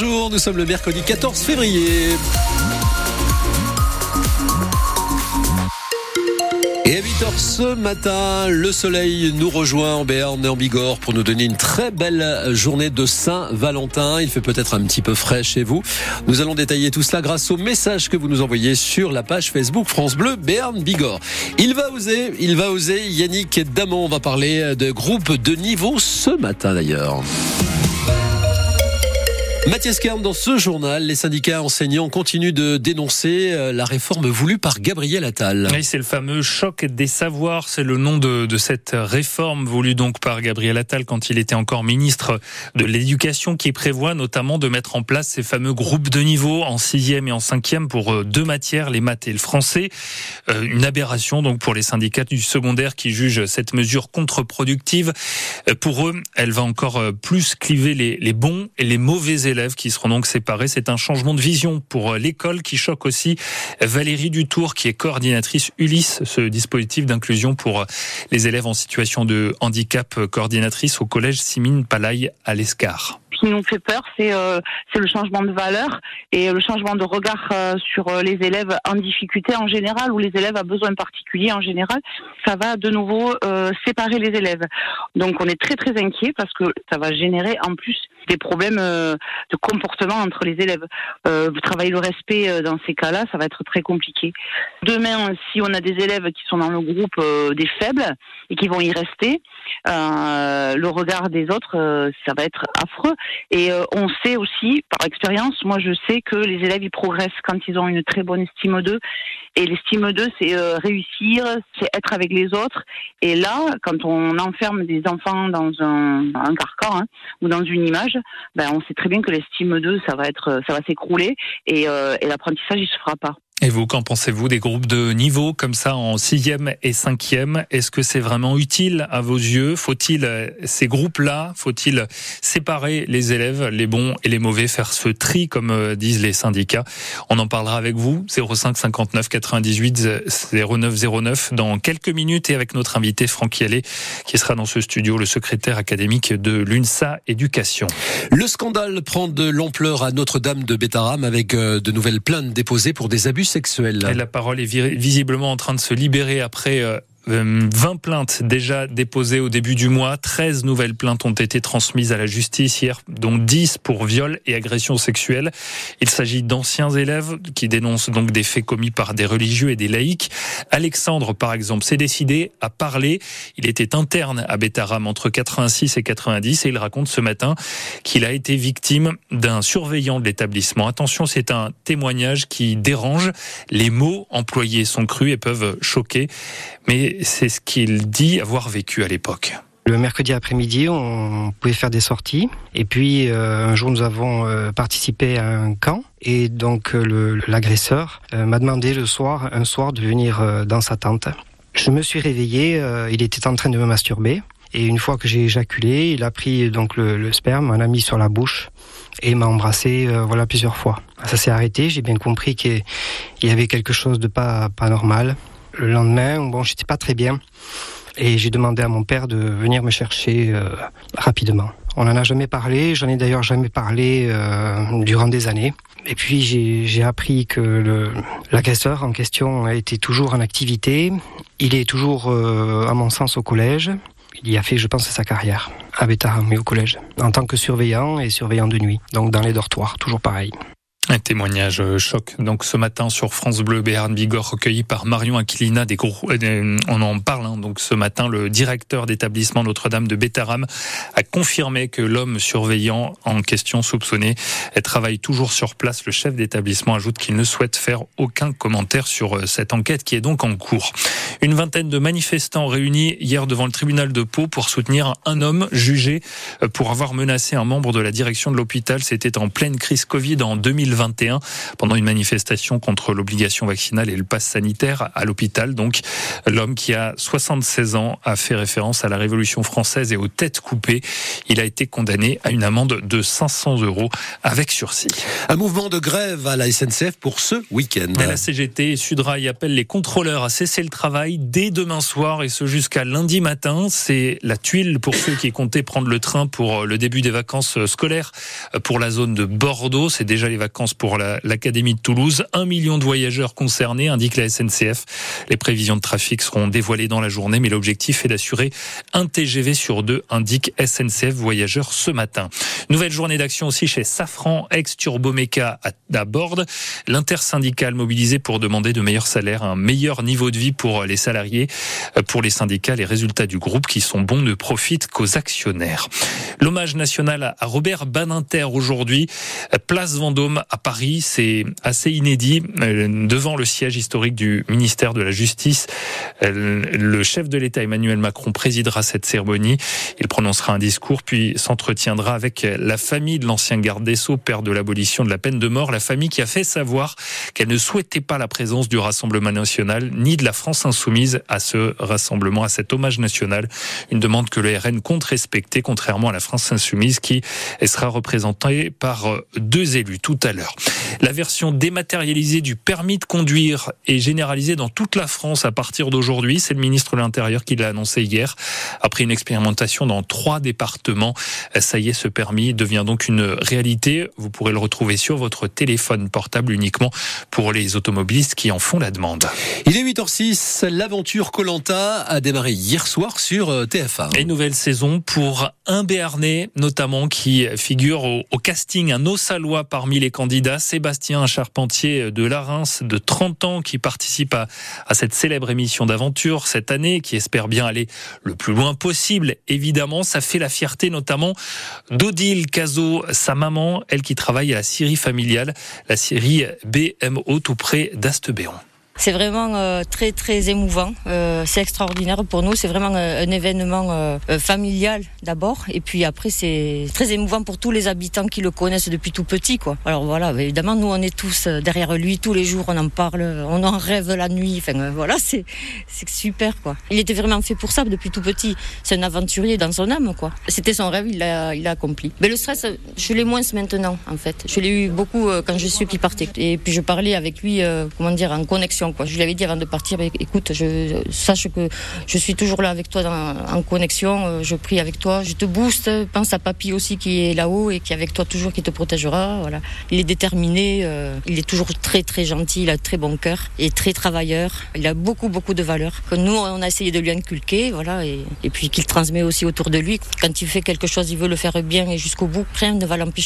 Bonjour, nous sommes le mercredi 14 février. Et à 8h ce matin, le soleil nous rejoint en Béarn et en Bigorre pour nous donner une très belle journée de Saint-Valentin. Il fait peut-être un petit peu frais chez vous. Nous allons détailler tout cela grâce au message que vous nous envoyez sur la page Facebook France Bleu Béarn Bigorre. Il va oser, il va oser. Yannick Damon va parler de groupe de niveau ce matin d'ailleurs. Mathias Kern, dans ce journal, les syndicats enseignants continuent de dénoncer euh, la réforme voulue par Gabriel Attal. Oui, c'est le fameux choc des savoirs, c'est le nom de, cette réforme voulue donc par Gabriel Attal quand il était encore ministre de l'Éducation, qui prévoit notamment de mettre en place ces fameux groupes de niveau en sixième et en cinquième pour euh, deux matières, les maths et le français. Euh, une aberration donc pour les syndicats du secondaire qui jugent cette mesure contre-productive. Pour eux, elle va encore plus cliver les, les bons et les mauvais élèves élèves qui seront donc séparés. C'est un changement de vision pour l'école qui choque aussi Valérie Dutour, qui est coordinatrice Ulysse, ce dispositif d'inclusion pour les élèves en situation de handicap, coordinatrice au collège Simine Palaille à l'Escar qui nous fait peur, c'est euh, le changement de valeur et le changement de regard euh, sur euh, les élèves en difficulté en général ou les élèves à besoins particuliers en général. Ça va de nouveau euh, séparer les élèves. Donc on est très très inquiet parce que ça va générer en plus des problèmes euh, de comportement entre les élèves. Euh, vous travaillez le respect dans ces cas-là, ça va être très compliqué. Demain, si on a des élèves qui sont dans le groupe des faibles et qui vont y rester, le regard des autres, ça va être affreux. Et euh, on sait aussi, par expérience, moi je sais que les élèves ils progressent quand ils ont une très bonne estime d'eux. Et l'estime d'eux, c'est euh, réussir, c'est être avec les autres. Et là, quand on enferme des enfants dans un, un carcan hein, ou dans une image, ben on sait très bien que l'estime d'eux, ça va être, ça va s'écrouler et, euh, et l'apprentissage il se fera pas. Et vous, qu'en pensez-vous des groupes de niveau comme ça en sixième et cinquième? Est-ce que c'est vraiment utile à vos yeux? Faut-il euh, ces groupes-là Faut-il séparer les élèves, les bons et les mauvais, faire ce tri comme euh, disent les syndicats? On en parlera avec vous 05 59 98 09 09 dans quelques minutes et avec notre invité Franck Yallet qui sera dans ce studio, le secrétaire académique de l'UNSA Éducation. Le scandale prend de l'ampleur à Notre-Dame de Bétaram avec euh, de nouvelles plaintes déposées pour des abus Et la parole est visiblement en train de se libérer après euh, 20 euh, plaintes déjà déposées au début du mois, 13 nouvelles plaintes ont été transmises à la justice hier, dont 10 pour viol et agression sexuelle. Il s'agit d'anciens élèves qui dénoncent donc des faits commis par des religieux et des laïcs. Alexandre, par exemple, s'est décidé à parler. Il était interne à Bétaram entre 86 et 90 et il raconte ce matin qu'il a été victime d'un surveillant de l'établissement. Attention, c'est un témoignage qui dérange. Les mots employés sont crus et peuvent choquer. Mais c'est ce qu'il dit avoir vécu à l'époque. Le mercredi après-midi, on pouvait faire des sorties. Et puis, euh, un jour, nous avons euh, participé à un camp. Et donc, euh, l'agresseur m'a demandé le soir, un soir, de venir dans sa tente. Je me suis réveillé, il était en train de me masturber. Et une fois que j'ai éjaculé, il a pris donc le, le sperme, m'en a mis sur la bouche et m'a embrassé voilà plusieurs fois. Ça s'est arrêté, j'ai bien compris qu'il y avait quelque chose de pas normal. Le lendemain, bon, j'étais pas très bien. Et j'ai demandé à mon père de venir me chercher euh, rapidement. On n'en a jamais parlé, j'en ai d'ailleurs jamais parlé euh, durant des années. Et puis j'ai appris que l'agresseur en question était toujours en activité. Il est toujours, euh, à mon sens, au collège. Il y a fait, je pense, sa carrière à Bétaram mais au collège, en tant que surveillant et surveillant de nuit, donc dans les dortoirs, toujours pareil. Un témoignage euh, choc. Donc ce matin sur France Bleu Béarn Bigorre recueilli par Marion Aquilina des gros, euh, on en parle hein. donc ce matin le directeur d'établissement Notre-Dame de Bétaram a confirmé que l'homme surveillant en question soupçonné travaille toujours sur place. Le chef d'établissement ajoute qu'il ne souhaite faire aucun commentaire sur euh, cette enquête qui est donc en cours. Une vingtaine de manifestants réunis hier devant le tribunal de Pau pour soutenir un homme jugé pour avoir menacé un membre de la direction de l'hôpital. C'était en pleine crise Covid en 2020. 2021 pendant une manifestation contre l'obligation vaccinale et le pass sanitaire à l'hôpital. Donc, l'homme qui a 76 ans a fait référence à la Révolution française et aux têtes coupées. Il a été condamné à une amende de 500 euros avec sursis. Un mouvement de grève à la SNCF pour ce week-end. La CGT et Sudrail appellent les contrôleurs à cesser le travail dès demain soir et ce jusqu'à lundi matin. C'est la tuile pour ceux qui comptaient prendre le train pour le début des vacances scolaires pour la zone de Bordeaux. C'est déjà les vacances pour l'Académie de Toulouse. Un million de voyageurs concernés, indique la SNCF. Les prévisions de trafic seront dévoilées dans la journée, mais l'objectif est d'assurer un TGV sur deux, indique SNCF Voyageurs ce matin. Nouvelle journée d'action aussi chez Safran, ex-Turbomeca à Borde. L'intersyndicale mobilisé pour demander de meilleurs salaires, un meilleur niveau de vie pour les salariés. Pour les syndicats, les résultats du groupe qui sont bons ne profitent qu'aux actionnaires. L'hommage national à Robert Baninter aujourd'hui, place Vendôme à Paris, c'est assez inédit. Devant le siège historique du ministère de la Justice, le chef de l'État Emmanuel Macron présidera cette cérémonie. Il prononcera un discours puis s'entretiendra avec la famille de l'ancien garde des Sceaux, père de l'abolition de la peine de mort, la famille qui a fait savoir qu'elle ne souhaitait pas la présence du Rassemblement national ni de la France insoumise à ce rassemblement, à cet hommage national. Une demande que le RN compte respecter, contrairement à la France insoumise qui sera représentée par deux élus tout à l'heure. La version dématérialisée du permis de conduire est généralisée dans toute la France à partir d'aujourd'hui. C'est le ministre de l'Intérieur qui l'a annoncé hier. Après une expérimentation dans trois départements, ça y est, ce permis devient donc une réalité. Vous pourrez le retrouver sur votre téléphone portable uniquement pour les automobilistes qui en font la demande. Il est 8h06, l'aventure Colanta a démarré hier soir sur euh, TF1. Et nouvelle saison pour un Béarnais notamment qui figure au, casting, un Ossalois parmi les candidats, Sébastien, charpentier de Larins de 30 ans qui participe à, à cette célèbre émission d'aventure cette année, qui espère bien aller le plus loin possible. Évidemment, ça fait la fierté notamment d'Odile Cazot, sa maman, elle qui travaille à la Syrie familiale, la Syrie BMO tout près d'Astebéon. C'est vraiment euh, très très émouvant. Euh, c'est extraordinaire pour nous. C'est vraiment euh, un événement euh, euh, familial d'abord, et puis après c'est très émouvant pour tous les habitants qui le connaissent depuis tout petit, quoi. Alors voilà, évidemment nous on est tous derrière lui tous les jours, on en parle, on en rêve la nuit. Enfin voilà, c'est c'est super, quoi. Il était vraiment fait pour ça depuis tout petit. C'est un aventurier dans son âme, quoi. C'était son rêve, il l'a il a accompli. Mais le stress, je l'ai moins maintenant, en fait. Je l'ai eu beaucoup quand je suis qui partait, et puis je parlais avec lui, comment dire, en connexion. Quoi. Je lui avais dit avant de partir, écoute, je sache que je suis toujours là avec toi en connexion, je prie avec toi, je te booste, pense à papy aussi qui est là-haut et qui est avec toi toujours, qui te protégera. Voilà. Il est déterminé, euh, il est toujours très très gentil, il a très bon cœur et très travailleur. Il a beaucoup beaucoup de valeurs que nous on a essayé de lui inculquer, voilà, et, puis qu'il transmet aussi autour de lui. Quand il fait quelque chose, il veut le faire bien et jusqu'au bout, rien ne va l'empêcher.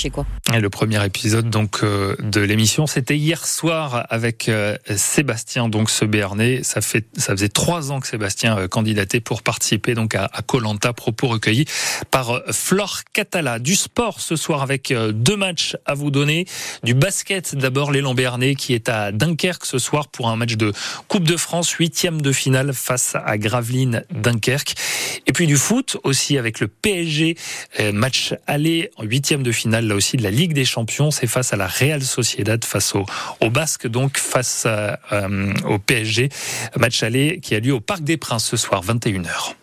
Et le premier épisode donc euh, de l'émission, c'était hier soir avec euh, Sébastien, donc ce Béarnais. Ça fait, ça faisait trois ans que Sébastien euh, candidatait pour participer donc à Colanta. Propos recueillis par euh, Flore Catala. Du sport ce soir avec euh, deux matchs à vous donner. Du basket d'abord, l'élan Béarnais qui est à Dunkerque ce soir pour un match de Coupe de France, huitième de finale face à Gravelines Dunkerque. Et puis du foot aussi avec le PSG, match aller en huitième de finale là aussi de la Ligue des Champions. C'est face à la Real Sociedad, face au, au Basque donc face à, au PSG. Match aller qui a lieu au Parc des Princes ce soir, 21h.